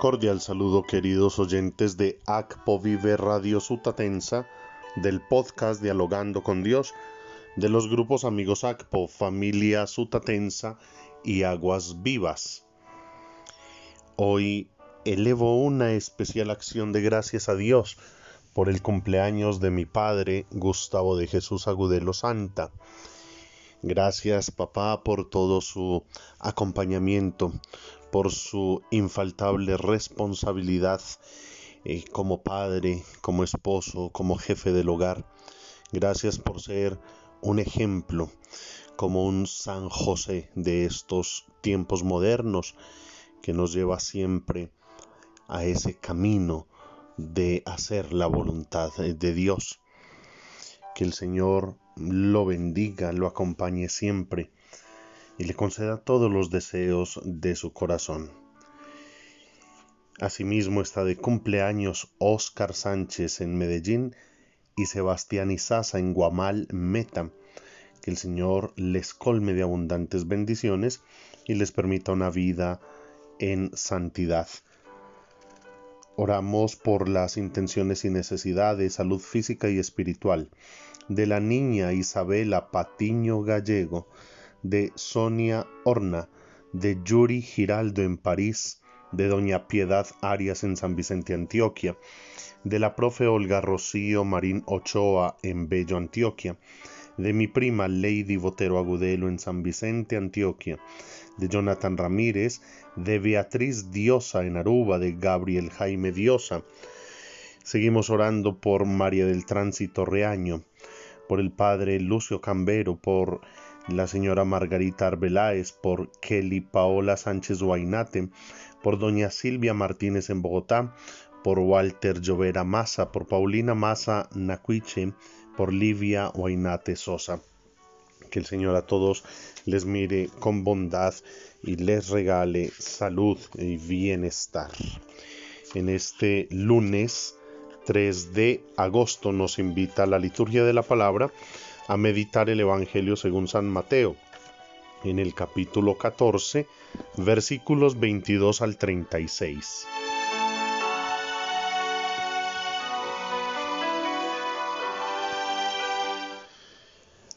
Cordial saludo queridos oyentes de ACPO Vive Radio Sutatensa, del podcast Dialogando con Dios, de los grupos amigos ACPO, Familia Sutatensa y Aguas Vivas. Hoy elevo una especial acción de gracias a Dios por el cumpleaños de mi padre Gustavo de Jesús Agudelo Santa. Gracias papá por todo su acompañamiento, por su infaltable responsabilidad eh, como padre, como esposo, como jefe del hogar. Gracias por ser un ejemplo, como un San José de estos tiempos modernos que nos lleva siempre a ese camino de hacer la voluntad de Dios. Que el Señor lo bendiga, lo acompañe siempre y le conceda todos los deseos de su corazón. Asimismo está de cumpleaños Óscar Sánchez en Medellín y Sebastián Izaza en Guamal, Meta. Que el Señor les colme de abundantes bendiciones y les permita una vida en santidad. Oramos por las intenciones y necesidades, salud física y espiritual de la niña Isabela Patiño Gallego, de Sonia Horna, de Yuri Giraldo en París, de Doña Piedad Arias en San Vicente, Antioquia, de la profe Olga Rocío Marín Ochoa en Bello, Antioquia, de mi prima Lady Botero Agudelo en San Vicente, Antioquia, de Jonathan Ramírez, de Beatriz Diosa en Aruba, de Gabriel Jaime Diosa. Seguimos orando por María del Tránsito Reaño, por el padre Lucio Cambero, por la señora Margarita Arbeláez, por Kelly Paola Sánchez Guainate, por doña Silvia Martínez en Bogotá, por Walter Llovera Maza, por Paulina Maza Nacuiche, por Livia Guainate Sosa. Que el Señor a todos les mire con bondad y les regale salud y bienestar. En este lunes 3 de agosto nos invita a la liturgia de la palabra a meditar el Evangelio según San Mateo, en el capítulo 14, versículos 22 al 36.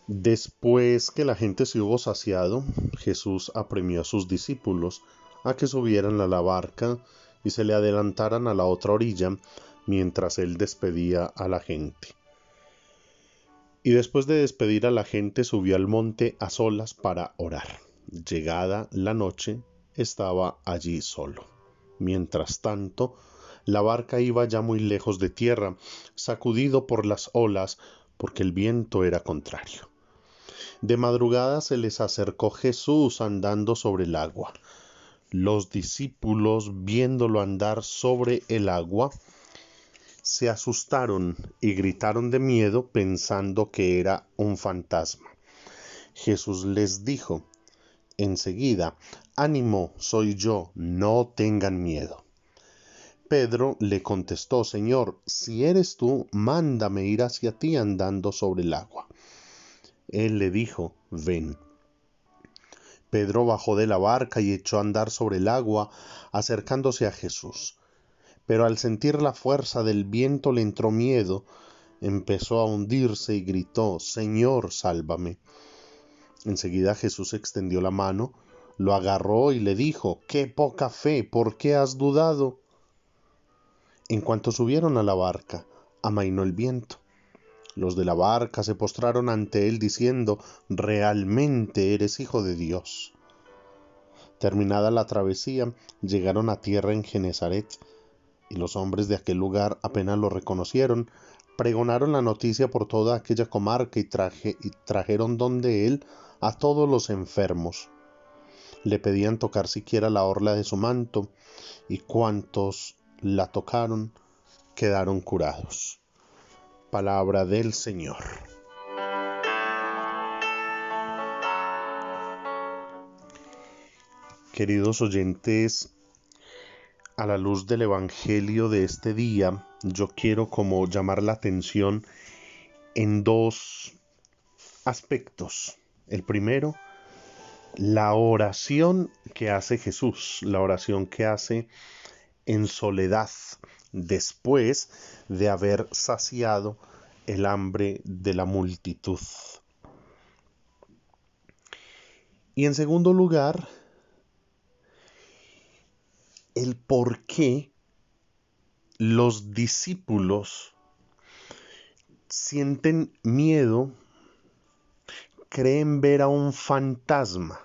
Después que la gente se hubo saciado, Jesús apremió a sus discípulos a que subieran a la barca y se le adelantaran a la otra orilla mientras él despedía a la gente. Y después de despedir a la gente subió al monte a solas para orar. Llegada la noche, estaba allí solo. Mientras tanto, la barca iba ya muy lejos de tierra, sacudido por las olas, porque el viento era contrario. De madrugada se les acercó Jesús andando sobre el agua. Los discípulos, viéndolo andar sobre el agua, se asustaron y gritaron de miedo pensando que era un fantasma. Jesús les dijo enseguida, ánimo, soy yo, no tengan miedo. Pedro le contestó, Señor, si eres tú, mándame ir hacia ti andando sobre el agua. Él le dijo, ven. Pedro bajó de la barca y echó a andar sobre el agua, acercándose a Jesús. Pero al sentir la fuerza del viento le entró miedo, empezó a hundirse y gritó, Señor, sálvame. Enseguida Jesús extendió la mano, lo agarró y le dijo, Qué poca fe, ¿por qué has dudado? En cuanto subieron a la barca, amainó el viento los de la barca se postraron ante él diciendo, Realmente eres hijo de Dios. Terminada la travesía, llegaron a tierra en Genezaret, y los hombres de aquel lugar apenas lo reconocieron, pregonaron la noticia por toda aquella comarca y, y trajeron donde él a todos los enfermos. Le pedían tocar siquiera la orla de su manto, y cuantos la tocaron quedaron curados. Palabra del Señor. Queridos oyentes, a la luz del Evangelio de este día, yo quiero como llamar la atención en dos aspectos. El primero, la oración que hace Jesús, la oración que hace en soledad después de haber saciado el hambre de la multitud. Y en segundo lugar, el por qué los discípulos sienten miedo, creen ver a un fantasma,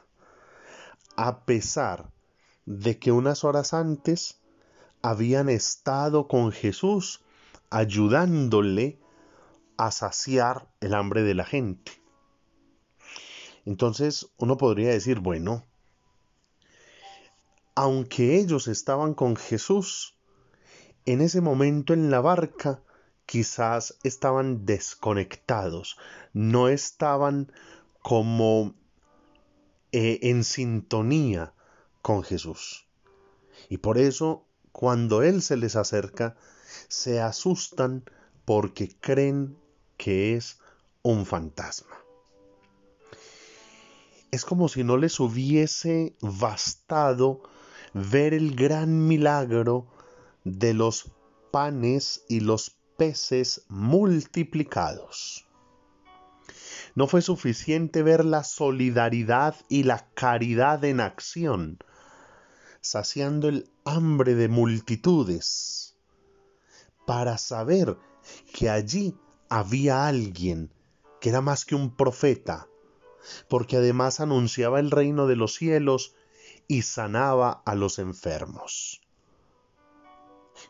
a pesar de que unas horas antes habían estado con Jesús ayudándole a saciar el hambre de la gente. Entonces uno podría decir, bueno, aunque ellos estaban con Jesús, en ese momento en la barca quizás estaban desconectados, no estaban como eh, en sintonía con Jesús. Y por eso cuando Él se les acerca, se asustan porque creen que es un fantasma. Es como si no les hubiese bastado ver el gran milagro de los panes y los peces multiplicados. No fue suficiente ver la solidaridad y la caridad en acción, saciando el hambre de multitudes, para saber que allí había alguien que era más que un profeta, porque además anunciaba el reino de los cielos y sanaba a los enfermos.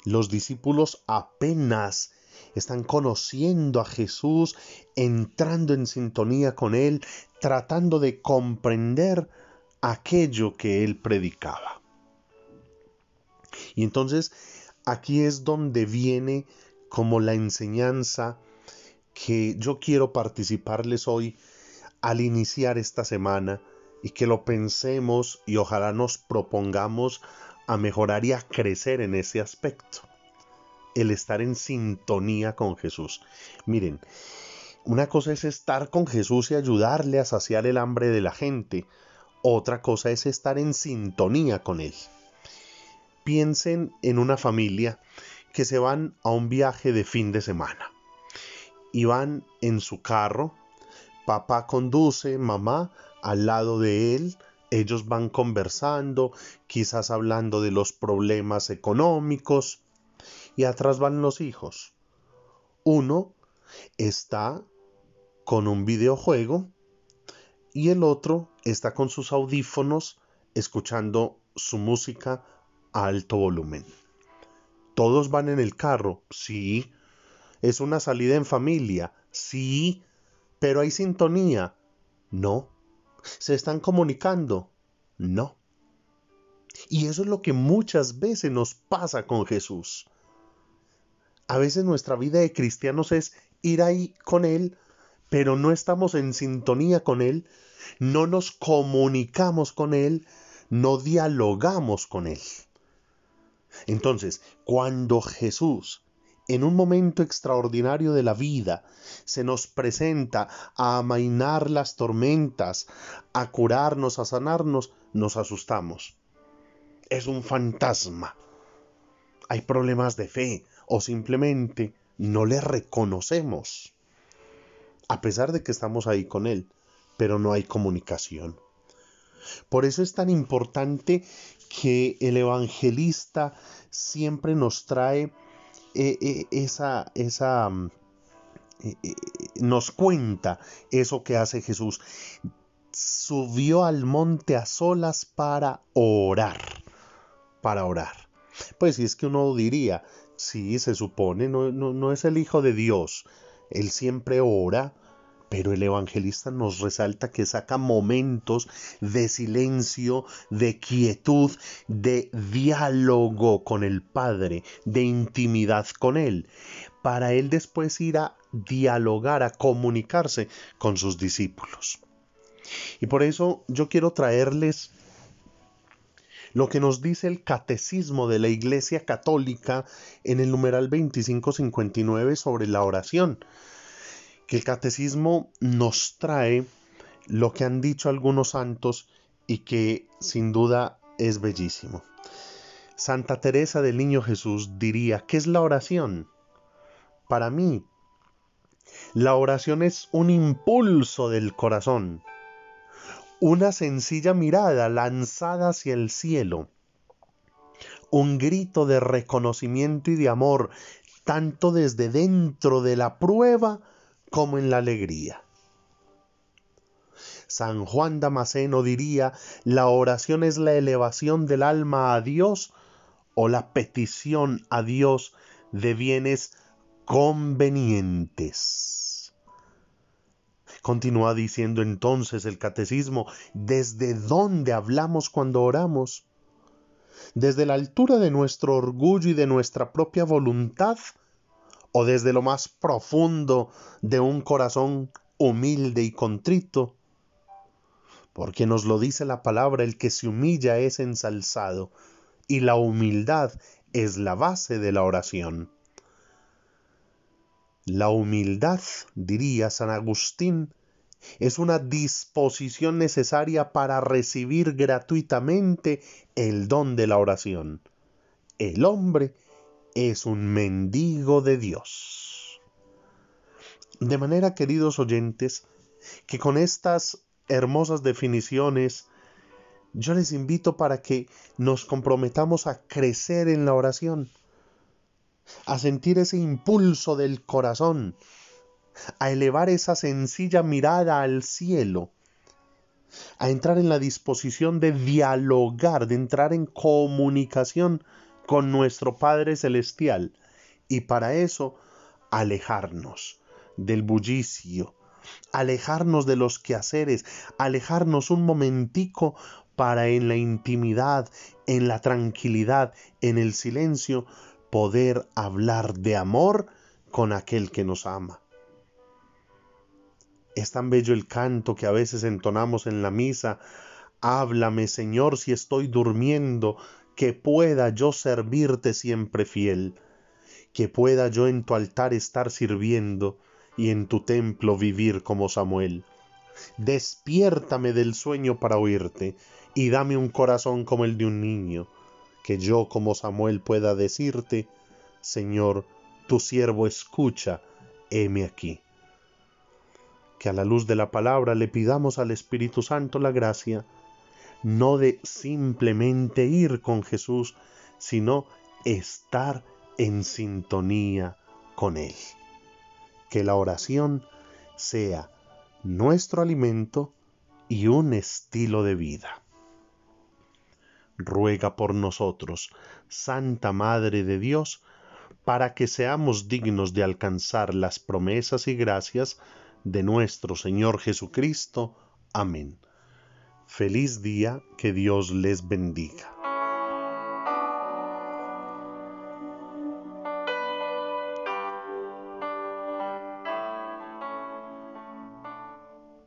Los discípulos apenas están conociendo a Jesús, entrando en sintonía con Él, tratando de comprender aquello que Él predicaba. Y entonces aquí es donde viene como la enseñanza que yo quiero participarles hoy al iniciar esta semana y que lo pensemos y ojalá nos propongamos a mejorar y a crecer en ese aspecto. El estar en sintonía con Jesús. Miren, una cosa es estar con Jesús y ayudarle a saciar el hambre de la gente. Otra cosa es estar en sintonía con Él. Piensen en una familia que se van a un viaje de fin de semana y van en su carro, papá conduce, mamá al lado de él, ellos van conversando, quizás hablando de los problemas económicos, y atrás van los hijos. Uno está con un videojuego y el otro está con sus audífonos escuchando su música alto volumen. Todos van en el carro, sí. Es una salida en familia, sí. Pero hay sintonía, no. ¿Se están comunicando? No. Y eso es lo que muchas veces nos pasa con Jesús. A veces nuestra vida de cristianos es ir ahí con Él, pero no estamos en sintonía con Él, no nos comunicamos con Él, no dialogamos con Él. Entonces, cuando Jesús, en un momento extraordinario de la vida, se nos presenta a amainar las tormentas, a curarnos, a sanarnos, nos asustamos. Es un fantasma. Hay problemas de fe o simplemente no le reconocemos. A pesar de que estamos ahí con Él, pero no hay comunicación. Por eso es tan importante que el evangelista siempre nos trae eh, eh, esa, esa, mm, eh, nos cuenta eso que hace Jesús. Subió al monte a solas para orar, para orar. Pues si es que uno diría, sí, se supone, no, no, no es el Hijo de Dios, él siempre ora, pero el evangelista nos resalta que saca momentos de silencio, de quietud, de diálogo con el Padre, de intimidad con Él, para Él después ir a dialogar, a comunicarse con sus discípulos. Y por eso yo quiero traerles lo que nos dice el catecismo de la Iglesia Católica en el numeral 2559 sobre la oración que el catecismo nos trae lo que han dicho algunos santos y que sin duda es bellísimo. Santa Teresa del Niño Jesús diría, ¿qué es la oración? Para mí, la oración es un impulso del corazón, una sencilla mirada lanzada hacia el cielo, un grito de reconocimiento y de amor, tanto desde dentro de la prueba como en la alegría. San Juan Damasceno diría, la oración es la elevación del alma a Dios o la petición a Dios de bienes convenientes. Continúa diciendo entonces el catecismo, ¿desde dónde hablamos cuando oramos? ¿Desde la altura de nuestro orgullo y de nuestra propia voluntad? ¿O desde lo más profundo de un corazón humilde y contrito? Porque nos lo dice la palabra, el que se humilla es ensalzado, y la humildad es la base de la oración. La humildad, diría San Agustín, es una disposición necesaria para recibir gratuitamente el don de la oración. El hombre es un mendigo de Dios. De manera, queridos oyentes, que con estas hermosas definiciones, yo les invito para que nos comprometamos a crecer en la oración a sentir ese impulso del corazón, a elevar esa sencilla mirada al cielo, a entrar en la disposición de dialogar, de entrar en comunicación con nuestro Padre Celestial y para eso alejarnos del bullicio, alejarnos de los quehaceres, alejarnos un momentico para en la intimidad, en la tranquilidad, en el silencio, poder hablar de amor con aquel que nos ama. Es tan bello el canto que a veces entonamos en la misa. Háblame, Señor, si estoy durmiendo, que pueda yo servirte siempre fiel, que pueda yo en tu altar estar sirviendo y en tu templo vivir como Samuel. Despiértame del sueño para oírte y dame un corazón como el de un niño que yo como Samuel pueda decirte, Señor, tu siervo escucha, heme aquí. Que a la luz de la palabra le pidamos al Espíritu Santo la gracia, no de simplemente ir con Jesús, sino estar en sintonía con Él. Que la oración sea nuestro alimento y un estilo de vida ruega por nosotros, Santa Madre de Dios, para que seamos dignos de alcanzar las promesas y gracias de nuestro Señor Jesucristo. Amén. Feliz día, que Dios les bendiga.